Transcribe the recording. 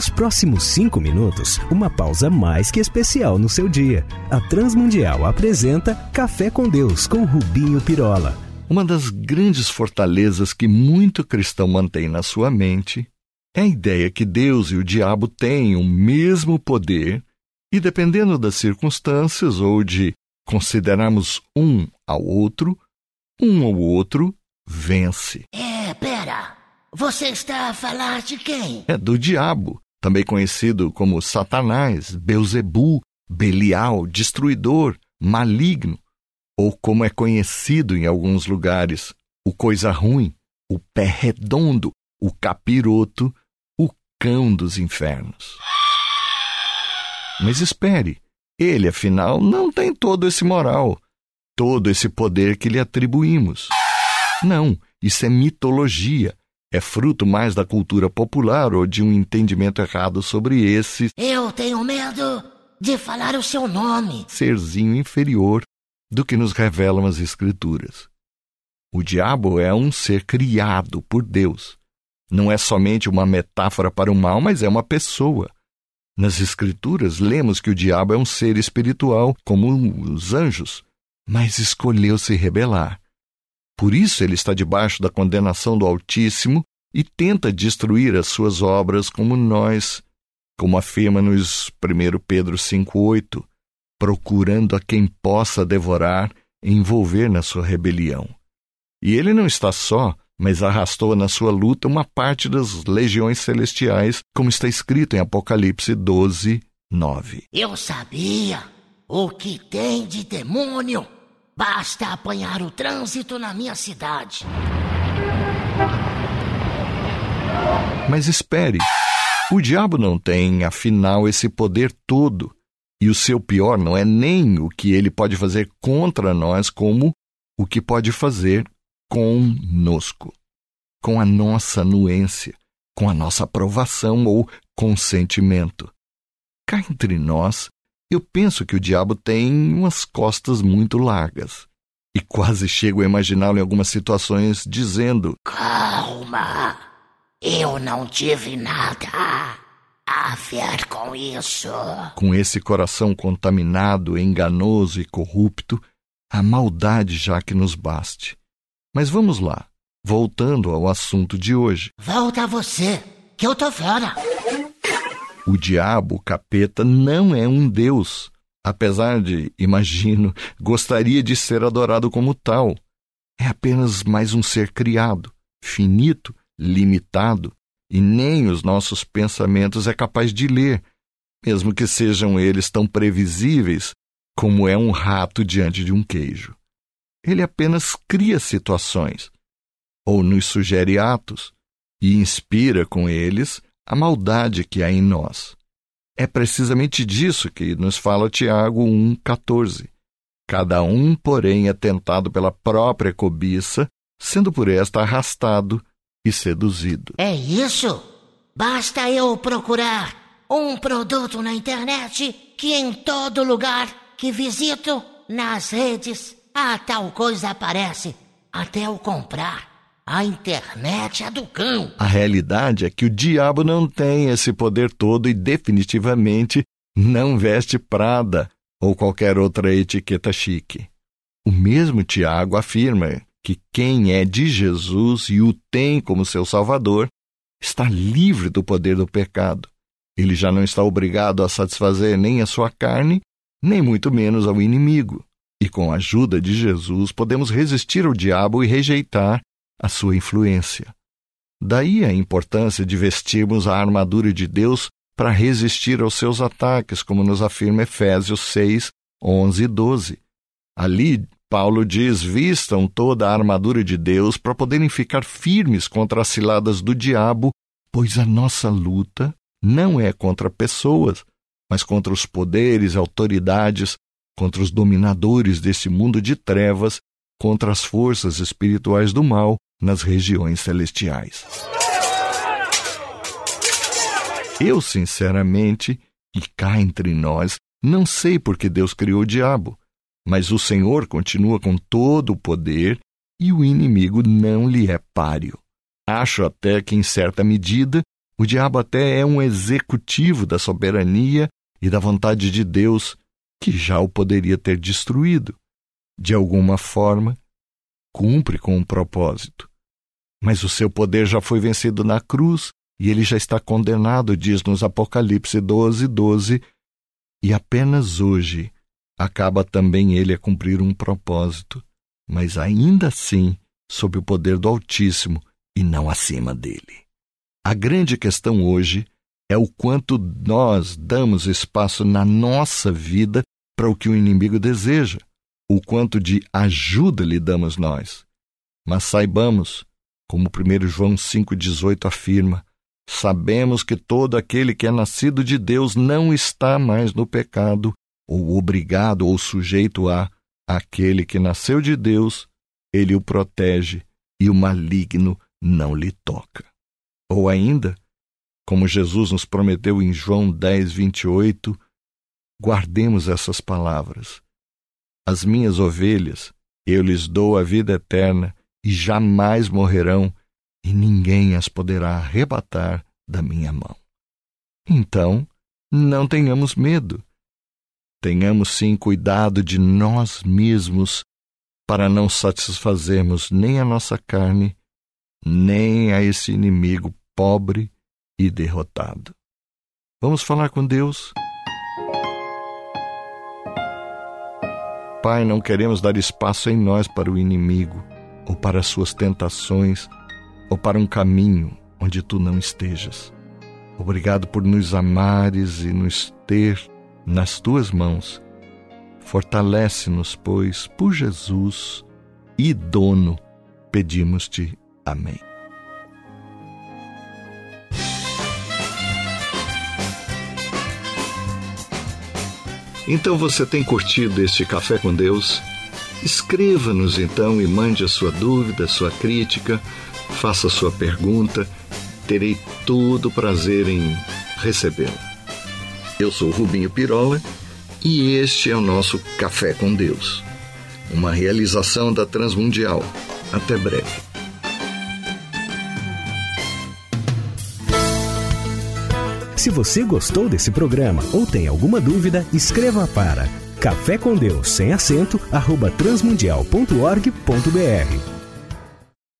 Nos próximos cinco minutos, uma pausa mais que especial no seu dia. A Transmundial apresenta Café com Deus com Rubinho Pirola. Uma das grandes fortalezas que muito cristão mantém na sua mente é a ideia que Deus e o diabo têm o mesmo poder e, dependendo das circunstâncias ou de considerarmos um ao outro, um ou outro vence. É, pera. Você está a falar de quem? É do diabo, também conhecido como Satanás, Beuzebu, Belial, destruidor, maligno, ou como é conhecido em alguns lugares, o coisa ruim, o pé redondo, o capiroto, o cão dos infernos. Mas espere, ele, afinal, não tem todo esse moral, todo esse poder que lhe atribuímos. Não, isso é mitologia, é fruto mais da cultura popular ou de um entendimento errado sobre esse. Eu tenho medo de falar o seu nome. Serzinho inferior do que nos revelam as Escrituras. O diabo é um ser criado por Deus. Não é somente uma metáfora para o mal, mas é uma pessoa. Nas Escrituras, lemos que o diabo é um ser espiritual, como os anjos, mas escolheu se rebelar. Por isso ele está debaixo da condenação do Altíssimo e tenta destruir as suas obras como nós, como afirma nos 1 Pedro 5,8, procurando a quem possa devorar e envolver na sua rebelião. E ele não está só, mas arrastou na sua luta uma parte das legiões celestiais, como está escrito em Apocalipse 12, 9. Eu sabia o que tem de demônio Basta apanhar o trânsito na minha cidade. Mas espere. O diabo não tem, afinal, esse poder todo. E o seu pior não é nem o que ele pode fazer contra nós, como o que pode fazer conosco, com a nossa anuência, com a nossa aprovação ou consentimento. Cá entre nós, eu penso que o diabo tem umas costas muito largas. E quase chego a imaginá-lo em algumas situações dizendo: Calma, eu não tive nada a ver com isso. Com esse coração contaminado, enganoso e corrupto, a maldade já que nos baste. Mas vamos lá, voltando ao assunto de hoje. Volta você, que eu tô fora. O diabo, o capeta, não é um Deus, apesar de, imagino, gostaria de ser adorado como tal. É apenas mais um ser criado, finito, limitado, e nem os nossos pensamentos é capaz de ler, mesmo que sejam eles tão previsíveis como é um rato diante de um queijo. Ele apenas cria situações, ou nos sugere atos, e inspira com eles a maldade que há em nós. É precisamente disso que nos fala Tiago 1,14. Cada um, porém, é tentado pela própria cobiça, sendo por esta arrastado e seduzido. É isso? Basta eu procurar um produto na internet que em todo lugar que visito, nas redes, a tal coisa aparece até eu comprar. A internet é do cão. A realidade é que o diabo não tem esse poder todo e definitivamente não veste Prada ou qualquer outra etiqueta chique. O mesmo Tiago afirma que quem é de Jesus e o tem como seu Salvador está livre do poder do pecado. Ele já não está obrigado a satisfazer nem a sua carne, nem muito menos ao inimigo. E com a ajuda de Jesus podemos resistir ao diabo e rejeitar a sua influência. Daí a importância de vestirmos a armadura de Deus para resistir aos seus ataques, como nos afirma Efésios 6, 11 e 12. Ali, Paulo diz: vistam toda a armadura de Deus para poderem ficar firmes contra as ciladas do diabo, pois a nossa luta não é contra pessoas, mas contra os poderes, autoridades, contra os dominadores desse mundo de trevas, contra as forças espirituais do mal nas regiões celestiais. Eu, sinceramente, e cá entre nós, não sei por que Deus criou o diabo, mas o Senhor continua com todo o poder e o inimigo não lhe é páreo. Acho até que, em certa medida, O diabo até é um executivo da soberania e da vontade de Deus, que já o poderia ter destruído. De alguma forma, cumpre com um propósito. Mas o seu poder já foi vencido na cruz e ele já está condenado, diz nos Apocalipse 12, 12, e apenas hoje acaba também ele a cumprir um propósito, mas ainda assim sob o poder do Altíssimo e não acima dele. A grande questão hoje é o quanto nós damos espaço na nossa vida para o que o inimigo deseja, o quanto de ajuda lhe damos nós. Mas saibamos, como 1 João 5,18 afirma, sabemos que todo aquele que é nascido de Deus não está mais no pecado, ou obrigado ou sujeito a aquele que nasceu de Deus, ele o protege e o maligno não lhe toca. Ou ainda, como Jesus nos prometeu em João 10, 28, guardemos essas palavras. As minhas ovelhas, eu lhes dou a vida eterna e jamais morrerão, e ninguém as poderá arrebatar da minha mão. Então, não tenhamos medo. Tenhamos sim cuidado de nós mesmos para não satisfazermos nem a nossa carne, nem a esse inimigo pobre e derrotado. Vamos falar com Deus? Pai, não queremos dar espaço em nós para o inimigo, ou para suas tentações, ou para um caminho onde tu não estejas. Obrigado por nos amares e nos ter nas tuas mãos. Fortalece-nos, pois, por Jesus e dono, pedimos-te. Amém. Então você tem curtido este Café com Deus? Escreva-nos então e mande a sua dúvida, a sua crítica, faça a sua pergunta. Terei todo o prazer em recebê-la. Eu sou Rubinho Pirola e este é o nosso Café com Deus, uma realização da Transmundial. Até breve. Se você gostou desse programa ou tem alguma dúvida, escreva para café com Deus sem acento arroba transmundial.org.br